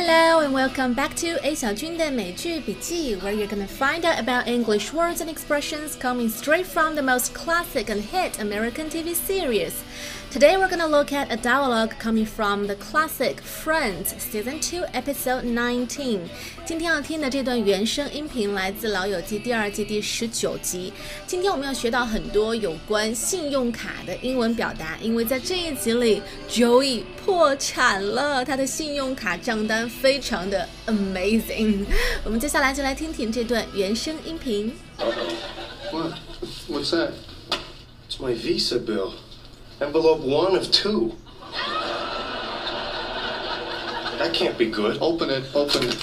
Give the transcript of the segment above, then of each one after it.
I'll be there for you. When the rain starts to fall, I'll be there for you. Hello and welcome back to A 小军的美剧笔记, where you're gonna find out about English words and expressions coming straight from the most classic and hit American TV series. Today we're gonna look at a dialogue coming from the classic Friends Season 2 Episode 19. 今天要听的这段原声音频来自《老友记》第二季第十九集。今天我们要学到很多有关信用卡的英文表达，因为在这一集里，Joey 破产了，他的信用卡账单非常 的 amazing。我们接下来就来听听这段原声音频。 What? What's that? It's my visa bill. Envelope one of two. That can't be good. Open it. Open it.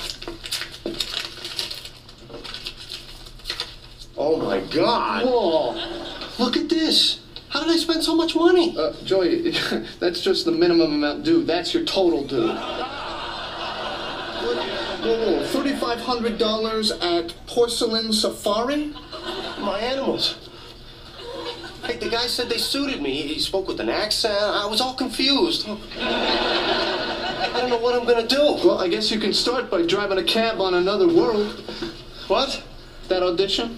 Oh my God! Whoa! Look at this. How did I spend so much money? Uh, Joey, that's just the minimum amount due. That's your total due. Whoa, whoa, $3,500 at Porcelain Safari? My animals. Hey, the guy said they suited me. He spoke with an accent. I was all confused. I don't know what I'm gonna do. Well, I guess you can start by driving a cab on another world. What? That audition?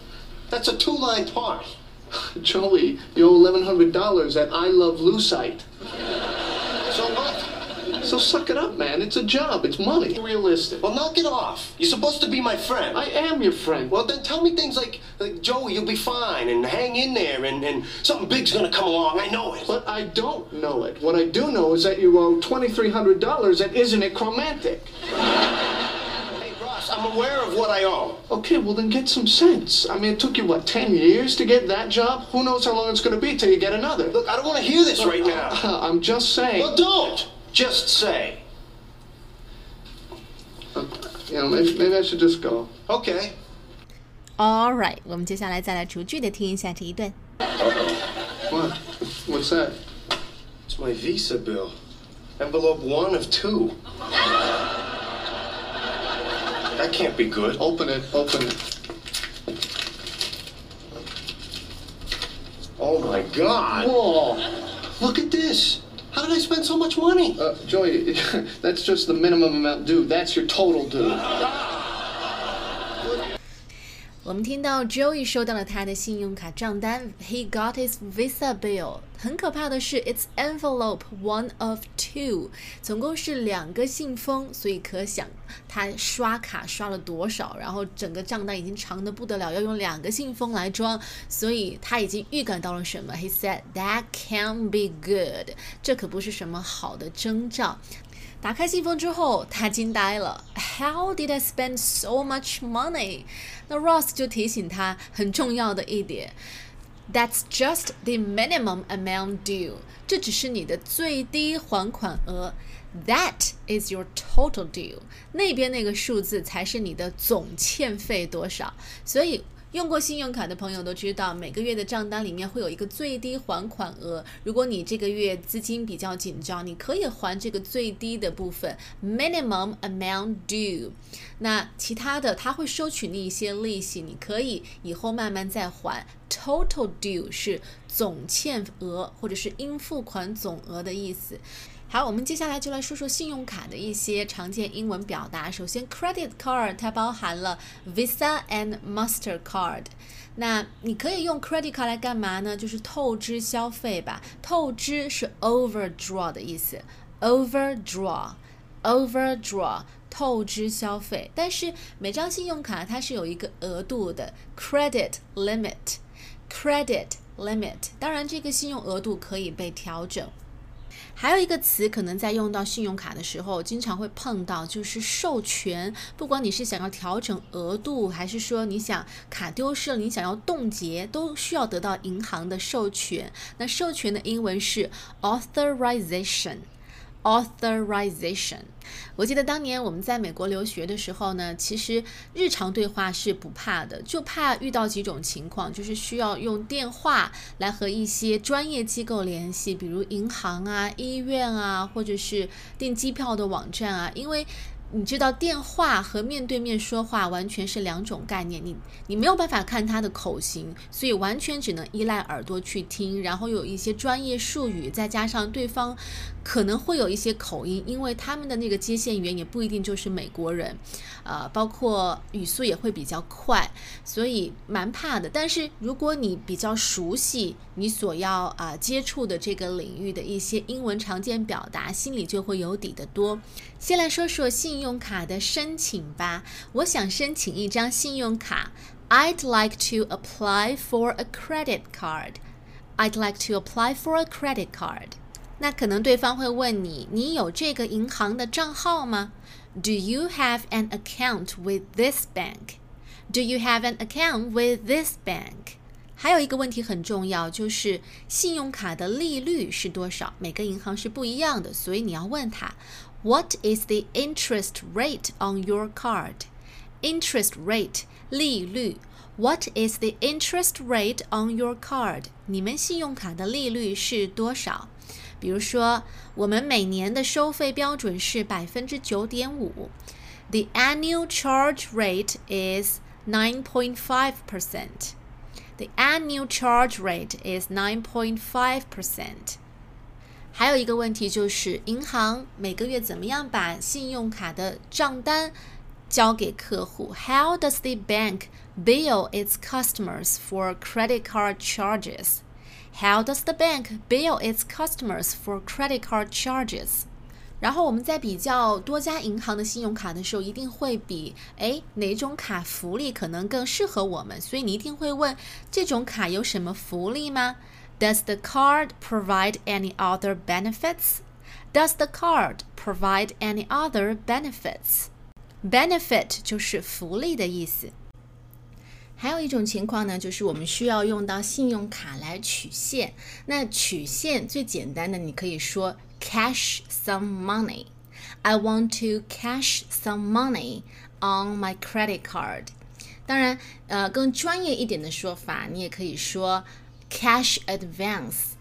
That's a two-line part. Joey, you owe $1,100 at I Love Lucite. So suck it up, man. It's a job. It's money. Realistic. Well, knock it off. You're supposed to be my friend. I am your friend. Well, then tell me things like, like Joey, you'll be fine, and hang in there, and, and something big's gonna come along. I know it. But I don't know it. What I do know is that you owe $2,300 at Isn't It Chromantic? hey, Ross, I'm aware of what I owe. Okay, well, then get some sense. I mean, it took you, what, 10 years to get that job? Who knows how long it's gonna be till you get another? Look, I don't wanna hear this right now. Uh, uh, I'm just saying. Well, don't. Just say. You know, maybe, maybe I should just go. Okay. All right，我们接下来再来逐句的听一下这一段。 What? What's that? It's my visa bill. Envelope one of two. That can't be good. Open it. Open it. Oh my God! Whoa! Look at this. How did I spend so much money? Uh, Joey, that's just the minimum amount due. That's your total due. 我们听到 Joey 收到了他的信用卡账单，He got his Visa bill。很可怕的是，It's envelope one of two，总共是两个信封，所以可想他刷卡刷了多少，然后整个账单已经长的不得了，要用两个信封来装，所以他已经预感到了什么？He said that can't be good，这可不是什么好的征兆。打开信封之后，他惊呆了。How did I spend so much money？那 Ross 就提醒他很重要的一点，That's just the minimum amount due。这只是你的最低还款额。That is your total due。那边那个数字才是你的总欠费多少。所以。用过信用卡的朋友都知道，每个月的账单里面会有一个最低还款额。如果你这个月资金比较紧张，你可以还这个最低的部分 （minimum amount due）。那其他的他会收取你一些利息，你可以以后慢慢再还。Total due 是总欠额或者是应付款总额的意思。好，我们接下来就来说说信用卡的一些常见英文表达。首先，credit card 它包含了 Visa and Mastercard。那你可以用 credit card 来干嘛呢？就是透支消费吧。透支是 overdraw 的意思，overdraw，overdraw。透支消费，但是每张信用卡它是有一个额度的 credit limit，credit limit。当然，这个信用额度可以被调整。还有一个词可能在用到信用卡的时候，经常会碰到，就是授权。不管你是想要调整额度，还是说你想卡丢失了，你想要冻结，都需要得到银行的授权。那授权的英文是 authorization。authorization。我记得当年我们在美国留学的时候呢，其实日常对话是不怕的，就怕遇到几种情况，就是需要用电话来和一些专业机构联系，比如银行啊、医院啊，或者是订机票的网站啊，因为。你知道电话和面对面说话完全是两种概念，你你没有办法看他的口型，所以完全只能依赖耳朵去听，然后有一些专业术语，再加上对方可能会有一些口音，因为他们的那个接线员也不一定就是美国人，呃，包括语速也会比较快，所以蛮怕的。但是如果你比较熟悉你所要啊、接触的这个领域的一些英文常见表达，心里就会有底的多。先来说说信用卡的申请吧。我想申请一张信用卡。I'd like to apply for a credit card. I'd like to apply for a credit card. 那可能对方会问你，你有这个银行的账号吗？Do you have an account with this bank? Do you have an account with this bank? 还有一个问题很重要，就是信用卡的利率是多少？每个银行是不一样的，所以你要问他 ，What is the interest rate on your card? Interest rate 利率。What is the interest rate on your card? 你们信用卡的利率是多少？比如说，我们每年的收费标准是百分之九点五。The annual charge rate is nine point five percent. The annual charge rate is nine point five percent. 还有一个问题就是，银行每个月怎么样把信用卡的账单交给客户？How does the bank bill its customers for credit card charges? How does the bank bill its customers for credit card charges? 然后我们在比较多家银行的信用卡的时候，一定会比哎哪种卡福利可能更适合我们，所以你一定会问这种卡有什么福利吗 ？Does the card provide any other benefits? Does the card provide any other benefits? Benefit 就是福利的意思。还有一种情况呢，就是我们需要用到信用卡来取现。那取现最简单的，你可以说 cash some money. I want to cash some money on my credit card. 当然，呃，更专业一点的说法，你也可以说 cash advance.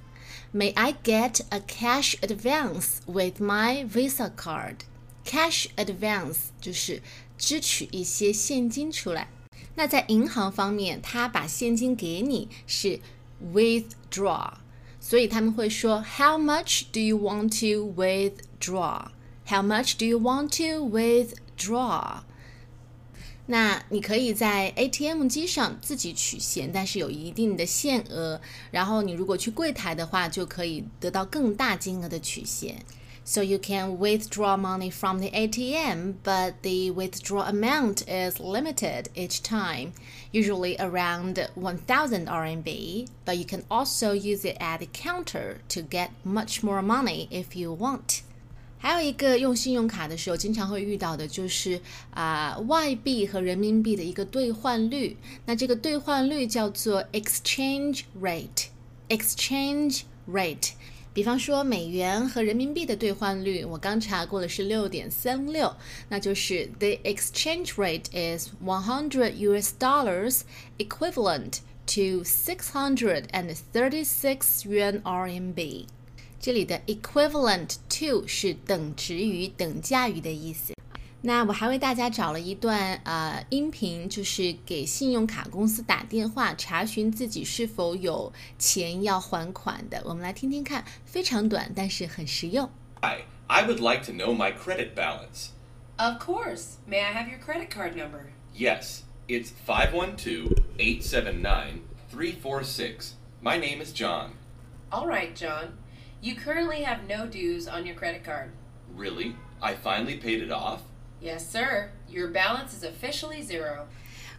May I get a cash advance with my Visa card? Cash advance 就是支取一些现金出来。那在银行方面，他把现金给你是 withdraw，所以他们会说 How much do you want to withdraw? How much do you want to withdraw? 那你可以在 ATM 机上自己取现，但是有一定的限额。然后你如果去柜台的话，就可以得到更大金额的取现。So you can withdraw money from the ATM, but the withdrawal amount is limited each time, usually around 1000 RMB, but you can also use it at the counter to get much more money if you want. 还有一个用信用卡的时候经常会遇到的就是啊、外币和人民币的一个兑换率。那这个兑换率叫做 exchange rate。exchange rate。比方说美元和人民币的兑换率，我刚查过了是六点三六，那就是 the exchange rate is one hundred US dollars equivalent to six hundred and thirty six yuan RMB。这里的 equivalent to 是等值于、等价于的意思。那我还为大家找了一段呃音频，就是给信用卡公司打电话查询自己是否有钱要还款的。我们来听听看，非常短，但是很实用。 Hi, I would like to know my credit balance. Of course. May I have your credit card number? Yes, it's 512 879 346. My name is John. All right, John. You currently have no dues on your credit card. Really? I finally paid it off? Yes, sir. Your balance is officially zero.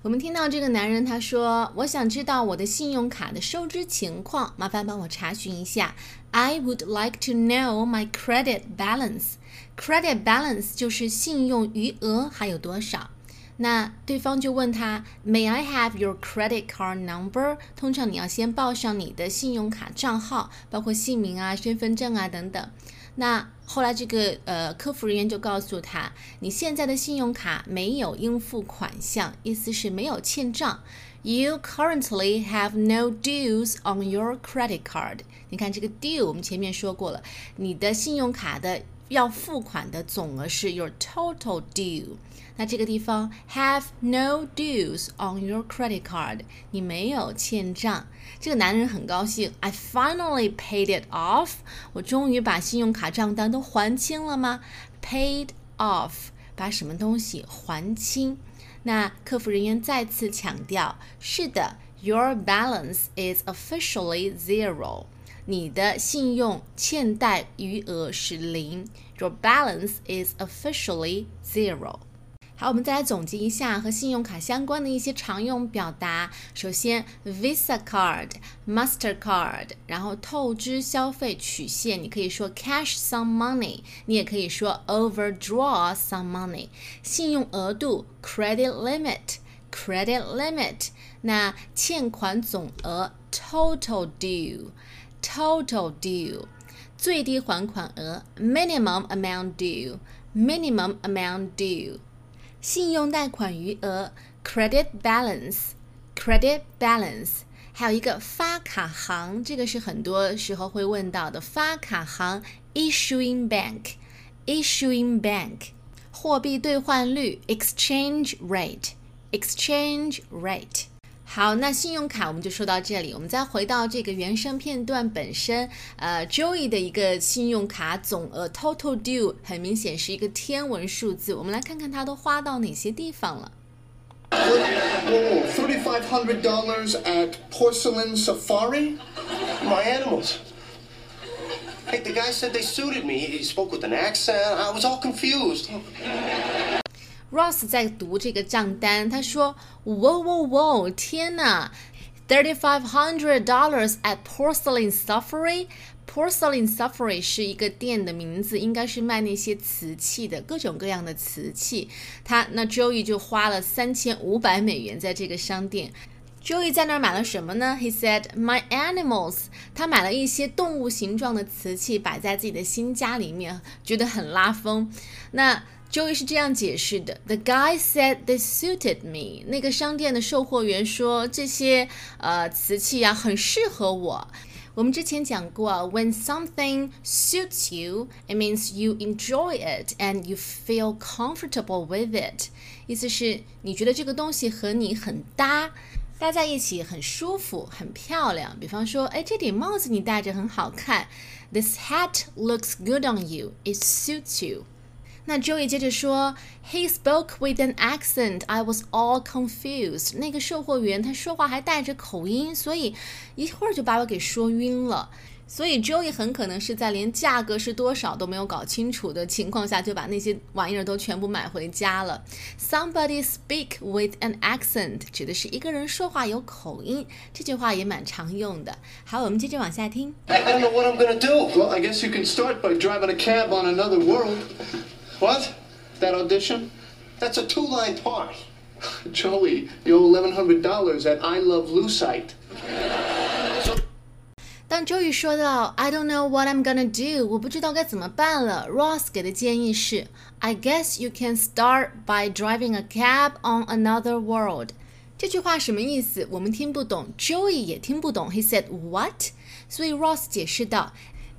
我们听到这个男人他说：“我想知道我的信用卡的收支情况，麻烦帮我查询一下。I would like to know my credit balance. Credit balance 就是信用余额还有多少。 那对方就问他，May I have your credit card number？通常你要先报上你的信用卡账号，包括姓名啊、身份证啊等等。那后来这个呃客服人员就告诉他，你现在的信用卡没有应付款项，意思是没有欠账。You currently have no dues on your credit card。你看这个 due，我们前面说过了，你的信用卡的要付款的总额是 your total due。那这个地方 have no dues on your credit card，你没有欠账。这个男人很高兴，I finally paid it off，我终于把信用卡账单都还清了吗？Paid off，把什么东西还清？那客服人员再次强调，是的，Your balance is officially zero。你的信用欠贷余额是零，Your balance is officially zero。好，我们再来总结一下和信用卡相关的一些常用表达。首先，Visa card、Mastercard，然后透支消费曲线，你可以说 cash some money，你也可以说 overdraw some money。信用额度 credit limit，credit limit。那欠款总额 total due due，total due。最低还款额 minimum amount due，minimum amount due。信用贷款余额 credit balance，credit balance，还有一个发卡行，这个是很多时候会问到的发卡行 issuing bank，issuing bank，货币兑换率 exchange rate，exchange rate。 好，那信用卡我们就说到这里。我们再回到这个原声片段本身，呃，Joey 的一个信用卡总额 total due 很明显是一个天文数字。我们来看看他都花到哪些地方了。Oh, thirty-five hundred dollars at Porcelain Safari. My animals. Hey, the guy said they suited me. He spoke with an accent. I was all confused. Ross 在读这个账单，他说：“Whoa, whoa, whoa！天哪，thirty-five hundred dollars at Porcelain Safari。Porcelain Safari 是一个店的名字，应该是卖那些瓷器的，各种各样的瓷器。他那 Joey 就花了三千五百美元在这个商店。Joey 在那儿买了什么呢？He said, "My animals." 他买了一些动物形状的瓷器，摆在自己的新家里面，觉得很拉风。那 Joey 是这样解释的：The guy said they suited me。那个商店的售货员说这些呃瓷器啊很适合我。我们之前讲过，When something suits you, it means you enjoy it and you feel comfortable with it。意思是你觉得这个东西和你很搭。搭在一起很舒服，很漂亮。比方说，哎，这顶帽子你戴着很好看。This hat looks good on you. It suits you. 那 Joey 接着说，He spoke with an accent. I was all confused. 那个售货员他说话还带着口音，所以一会儿就把我给说晕了。所以 Joey 很可能是在连价格是多少都没有搞清楚的情况下，就把那些玩意儿都全部买回家了。Somebody speak with an accent 指的是一个人说话有口音，这句话也蛮常用的。好，我们接着往下听。I don't know what I'm gonna do. Well, I guess you can start by driving a cab on another world. What? That audition? That's a two-line part. Joey, you owe $1,100 at I Love Lucite. 当 Joey 说到 "I don't know what I'm gonna do"，我不知道该怎么办了，Ross 给的建议是 "I guess you can start by driving a cab on another world"。这句话什么意思？我们听不懂，Joey 也听不懂。He said what？所以 Ross 解释道：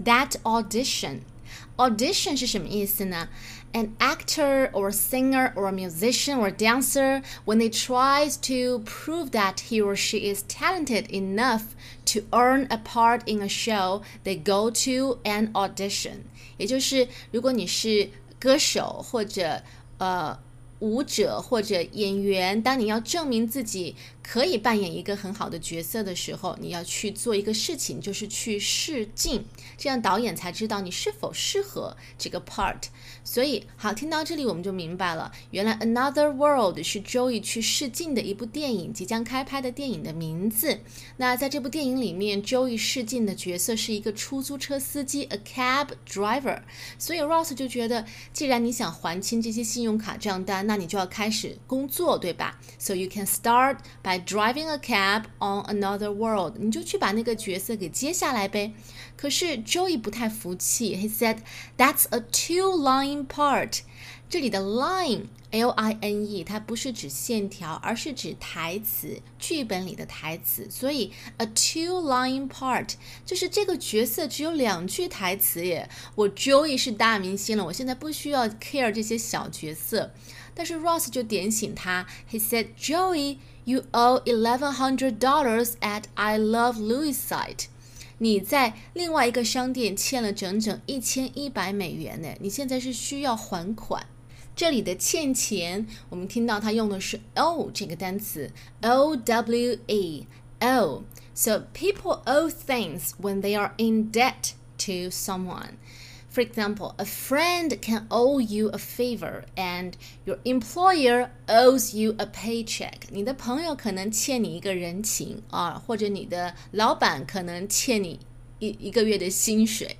That audition。Audition 是什么意思呢 ？An actor or singer or musician or dancer, when they tries to prove that he or she is talented enough to earn a part in a show, they go to an audition. 也就是，如果你是歌手或者呃舞者或者演员，当你要证明自己可以扮演一个很好的角色的时候，你要去做一个事情，就是去试镜，这样导演才知道你是否适合这个 part。 所以，好，听到这里我们就明白了，原来《Another World》是 Joey 去试镜的一部电影，即将开拍的电影的名字。那在这部电影里面，Joey 试镜的角色是一个出租车司机，a cab driver。所以 Ross 就觉得，既然你想还清这些信用卡账单，那你就要开始工作，对吧？So you can start by driving a cab on another world。你就去把那个角色给接下来呗。可是 Joey 不太服气，He said that's a two-line line part。这里的 line，l i n e，它不是指线条，而是指台词，剧本里的台词。所以 a two-line part 就是这个角色只有两句台词耶。我 Joey 是大明星了，我现在不需要 care 这些小角色。但是 Ross 就点醒他，He said, Joey, you owe eleven hundred dollars at I Love Lucite. 你在另外一个商店欠了整整一千一百美元呢，你现在是需要还款。这里的欠钱，我们听到它用的是 owe 这个单词，o w e owe。So people owe things when they are in debt to someone. For example, a friend can owe you a favor, and your employer owes you a paycheck. 你的朋友可能欠你一个人情啊，或者你的老板可能欠你一一个月的薪水。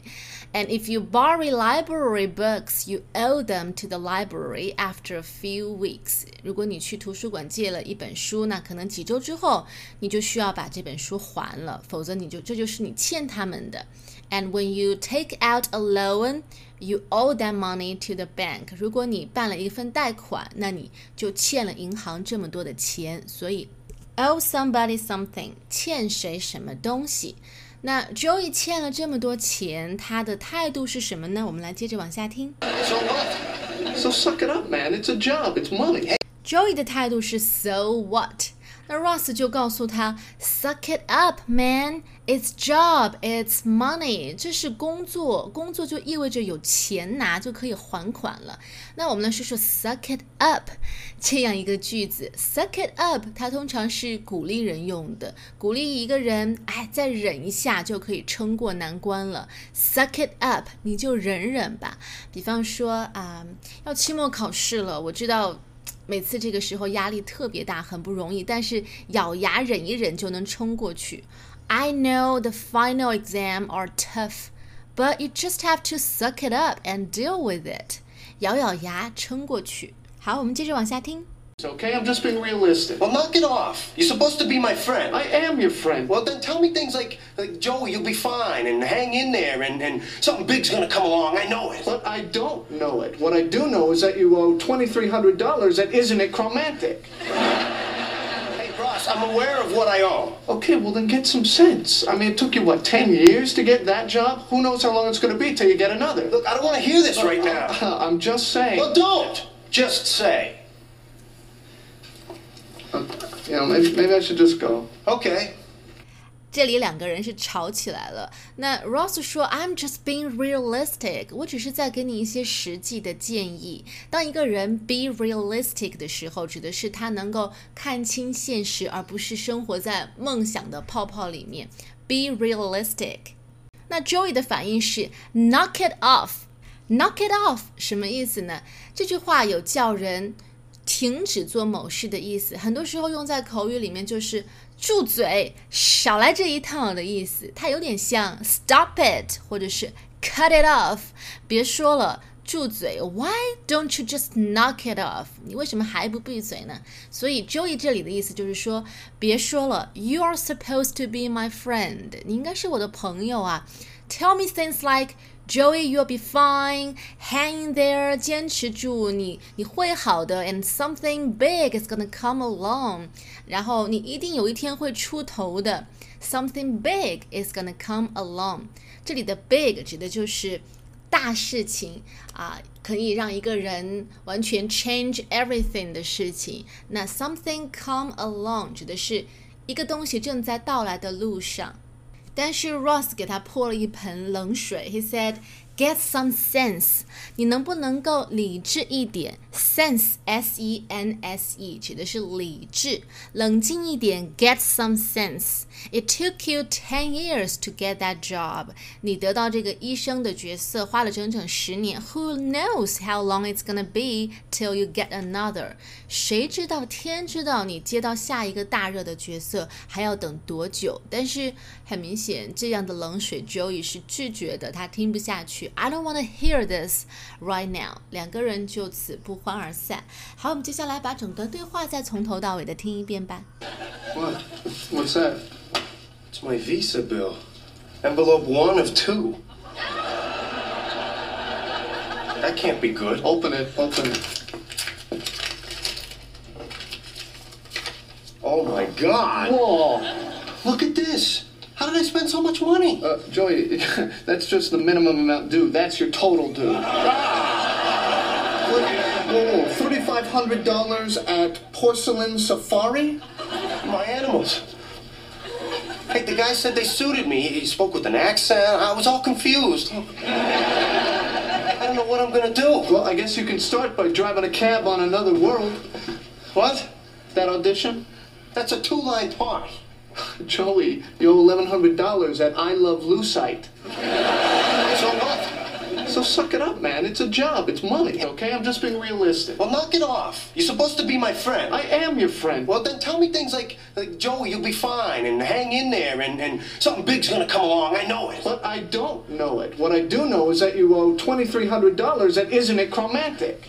And if you borrow library books, you owe them to the library after a few weeks. 如果你去图书馆借了一本书，那可能几周之后你就需要把这本书还了，否则你就这就是你欠他们的。 And when you take out a loan, you owe that money to the bank. 如果你办了一份贷款，那你就欠了银行这么多的钱，所以 owe somebody something，欠谁什么东西。那 Joey 欠了这么多钱，他的态度是什么呢？我们来接着往下听。 So what? So suck it up, man. It's a job. It's money. Joey 的态度是 So what？ 那 Ross 就告诉他，Suck it up, man. It's job, it's money. 这是工作，工作就意味着有钱拿，就可以还款了。那我们来说说 Suck it up 这样一个句子。Suck it up，它通常是鼓励人用的，鼓励一个人，哎，再忍一下就可以撑过难关了。Suck it up，你就忍忍吧。比方说啊、要期末考试了，我知道。每次这个时候压力特别大，很不容易，但是咬牙忍一忍就能冲过去。I know the final exam are tough, but you just have to suck it up and deal with it. 咬咬牙撑过去。好，我们接着往下听。It's okay. I'm just being realistic. Well, knock it off. You're supposed to be my friend. I am your friend. Well, then tell me things like, like Joey, you'll be fine, and hang in there, and, and something big's gonna come along. I know it. But I don't know it. What I do know is that you owe $2,300 at Isn't It Chromantic? Hey, Ross, I'm aware of what I owe. Okay, well then get some sense. I mean, it took you, what, 10 years to get that job? Who knows how long it's going to be till you get another? Look, I don't want to hear this right now. Uh, I'm just saying. Well, don't. Just say. You know, maybe, maybe I should just go. Okay. 这里两个人是吵起来了。那 Ross 说：“I'm just being realistic，我只是在给你一些实际的建议。当一个人 be realistic 的时候，指的是他能够看清现实，而不是生活在梦想的泡泡里面。Be realistic。那 Joey 的反应是 knock it off。knock it off 什么意思呢？这句话有叫人 停止做某事的意思，很多时候用在口语里面就是住嘴，少来这一套的意思。它有点像 stop it 或者是 cut it off，别说了。住嘴！Why don't you just knock it off？你为什么还不闭嘴呢？所以 Joey 这里的意思就是说，别说了。You are supposed to be my friend，你应该是我的朋友啊。Tell me things like Joey, you'll be fine. Hang in there，坚持住，你你会好的。And something big is gonna come along，然后你一定有一天会出头的。Something big is gonna come along。这里的 big 指的就是大事情啊，可以让一个人完全 change everything 的事情。那 something come along 指的是一个东西正在到来的路上。但是 Ross 给他泼了一盆冷水。He said, "Get some sense." 你能不能够理智一点？Sense, S-E-N-S-E，指的是理智，冷静一点。Get some sense. It took you ten years to get that job. 你得到这个医生的角色花了整整十年。Who knows how long it's gonna be till you get another? 谁知道？天知道，你接到下一个大热的角色还要等多久？但是很明显，这样的冷水 Joey 是拒绝的，他听不下去。I don't want to hear this right now。两个人就此不欢而散。好，我们接下来把整段对话再从头到尾的听一遍吧。 What? What's that? It's my visa bill. Envelope one of two. That can't be good. Open it. Open it. Oh my God. Whoa. Look at this. How did I spend so much money? Uh, Joey, that's just the minimum amount due. That's your total due. Whoa, $3,500 at Porcelain Safari? My animals. Hey, the guy said they suited me. He spoke with an accent. I was all confused. I don't know what I'm gonna do. Well, I guess you can start by driving a cab on another world. What? That audition? That's a two-line part. Joey, you owe $1,100 at I Love Lucite. So what? So suck it up, man. It's a job. It's money, okay? I'm just being realistic. Well, knock it off. You're supposed to be my friend. I am your friend. Well, then tell me things like, like Joey, you'll be fine, and hang in there, and, and something big's gonna come along. I know it. But I don't know it. What I do know is that you owe $2,300 at Isn't It Chromantic?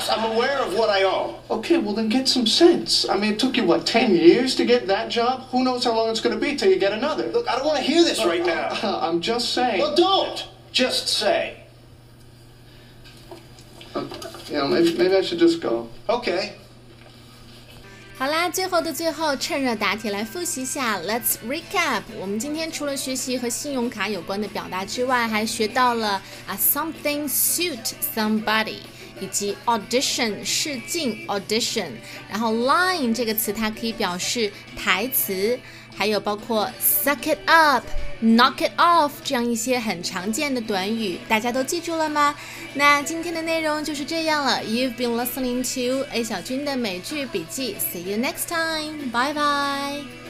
Hey, Ross, I'm aware of what I owe. Okay, well then get some sense. I mean, it took you, what, 10 years to get that job? Who knows how long it's going to be till you get another? Look, I don't want to hear this right now. I'm just saying. Well, don't. Just say. You know, maybe, maybe I should just go. Okay. 好啦，最后的最后，趁热打铁来复习一下。Let's recap。我们今天除了学习和信用卡有关的表达之外，还学到了啊 something suit somebody， 以及 audition 试镜 audition，然后 line 这个词它可以表示台词，还有包括 suck it up。Knock it off，这样一些很常见的短语，大家都记住了吗？那今天的内容就是这样了。You've been listening to A 小军的美剧笔记。See you next time. Bye bye.。